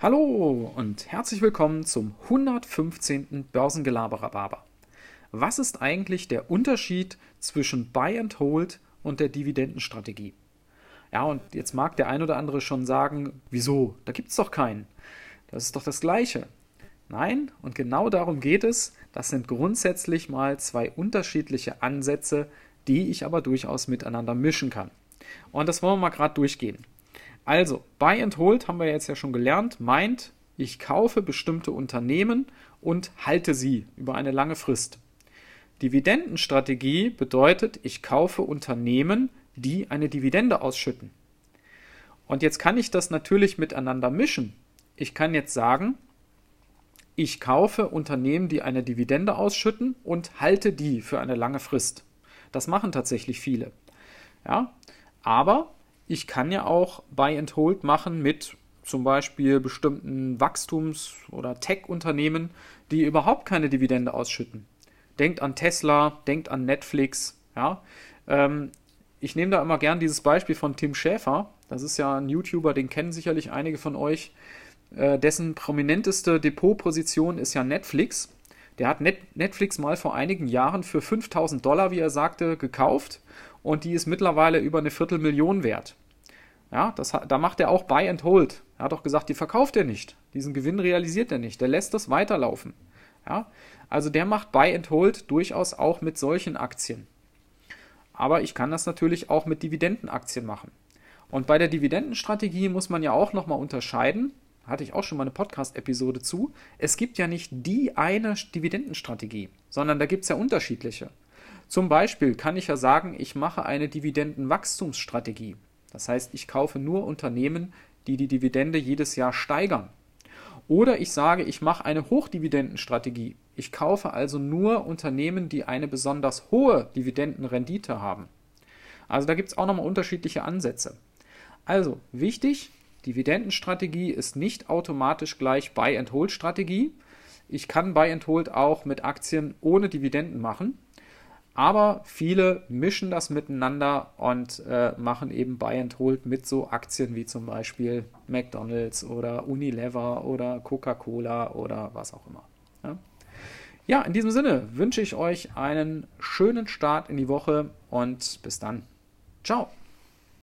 Hallo und herzlich willkommen zum 115. Börsengelaberer Was ist eigentlich der Unterschied zwischen Buy and Hold und der Dividendenstrategie? Ja, und jetzt mag der ein oder andere schon sagen, wieso? Da gibt es doch keinen. Das ist doch das Gleiche. Nein, und genau darum geht es. Das sind grundsätzlich mal zwei unterschiedliche Ansätze, die ich aber durchaus miteinander mischen kann. Und das wollen wir mal gerade durchgehen. Also, Buy and Hold haben wir jetzt ja schon gelernt, meint, ich kaufe bestimmte Unternehmen und halte sie über eine lange Frist. Dividendenstrategie bedeutet, ich kaufe Unternehmen, die eine Dividende ausschütten. Und jetzt kann ich das natürlich miteinander mischen. Ich kann jetzt sagen, ich kaufe Unternehmen, die eine Dividende ausschütten und halte die für eine lange Frist. Das machen tatsächlich viele. Ja, aber ich kann ja auch Buy and Hold machen mit zum Beispiel bestimmten Wachstums- oder Tech-Unternehmen, die überhaupt keine Dividende ausschütten. Denkt an Tesla, denkt an Netflix. Ja? Ähm, ich nehme da immer gern dieses Beispiel von Tim Schäfer. Das ist ja ein YouTuber, den kennen sicherlich einige von euch. Äh, dessen prominenteste Depotposition ist ja Netflix. Der hat Net Netflix mal vor einigen Jahren für 5000 Dollar, wie er sagte, gekauft und die ist mittlerweile über eine Viertelmillion wert. Ja, das, da macht er auch Buy and Hold. Er hat auch gesagt, die verkauft er nicht. Diesen Gewinn realisiert er nicht. Der lässt das weiterlaufen. Ja, also der macht Buy and Hold durchaus auch mit solchen Aktien. Aber ich kann das natürlich auch mit Dividendenaktien machen. Und bei der Dividendenstrategie muss man ja auch nochmal unterscheiden, hatte ich auch schon mal eine Podcast-Episode zu, es gibt ja nicht die eine Dividendenstrategie, sondern da gibt es ja unterschiedliche. Zum Beispiel kann ich ja sagen, ich mache eine Dividendenwachstumsstrategie. Das heißt, ich kaufe nur Unternehmen, die die Dividende jedes Jahr steigern. Oder ich sage, ich mache eine Hochdividendenstrategie. Ich kaufe also nur Unternehmen, die eine besonders hohe Dividendenrendite haben. Also da gibt es auch nochmal unterschiedliche Ansätze. Also wichtig, Dividendenstrategie ist nicht automatisch gleich Buy-and-Hold-Strategie. Ich kann Buy-and-Hold auch mit Aktien ohne Dividenden machen. Aber viele mischen das miteinander und äh, machen eben Buy and Hold mit so Aktien wie zum Beispiel McDonald's oder Unilever oder Coca-Cola oder was auch immer. Ja? ja, in diesem Sinne wünsche ich euch einen schönen Start in die Woche und bis dann. Ciao.